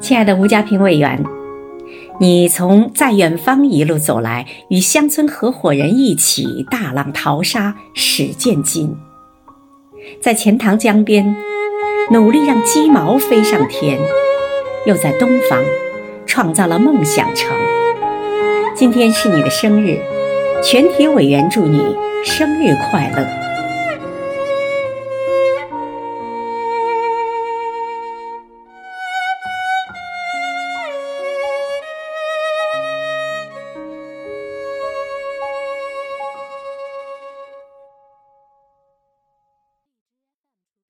亲爱的吴家平委员，你从在远方一路走来，与乡村合伙人一起大浪淘沙，始见金。在钱塘江边，努力让鸡毛飞上天；又在东方，创造了梦想城。今天是你的生日，全体委员祝你生日快乐！